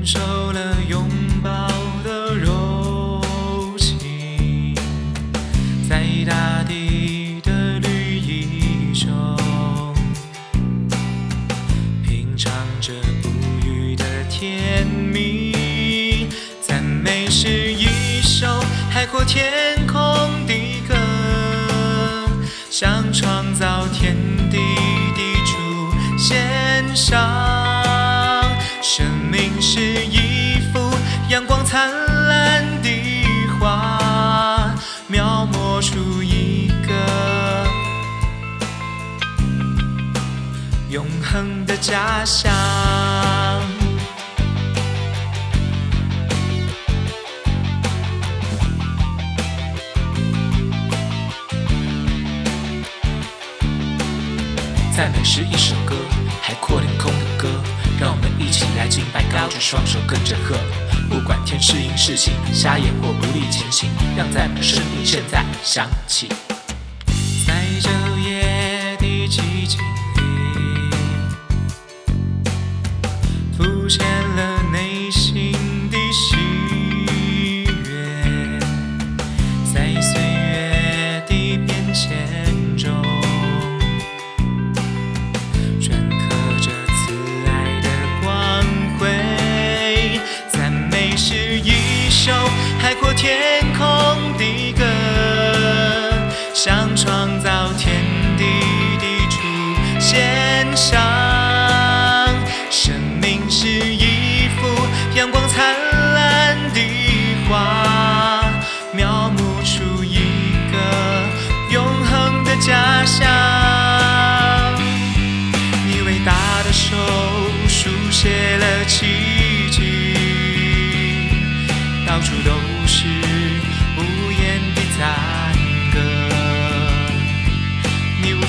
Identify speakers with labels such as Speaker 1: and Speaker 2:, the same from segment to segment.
Speaker 1: 感受了拥抱的柔情在大地的绿意中品尝着无语的甜蜜赞美是一首海阔天空的歌想创造灿烂的花，描摹出一个永恒的家乡。赞美是一首歌，海阔天空的歌，让我们一起来敬拜，高举双手跟着和。不管天是阴是晴，瞎眼或不利前行，让赞美声音现在响起。在昼夜的寂静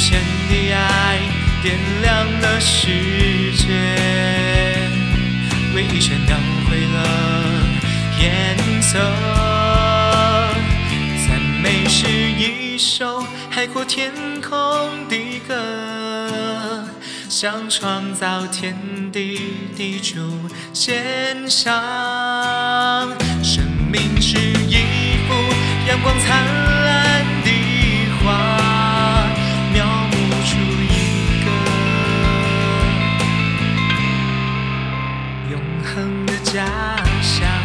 Speaker 1: 无限的爱点亮了世界，为一切描绘了颜色。赞美是一首海阔天空的歌，想创造天地的主献上。想象。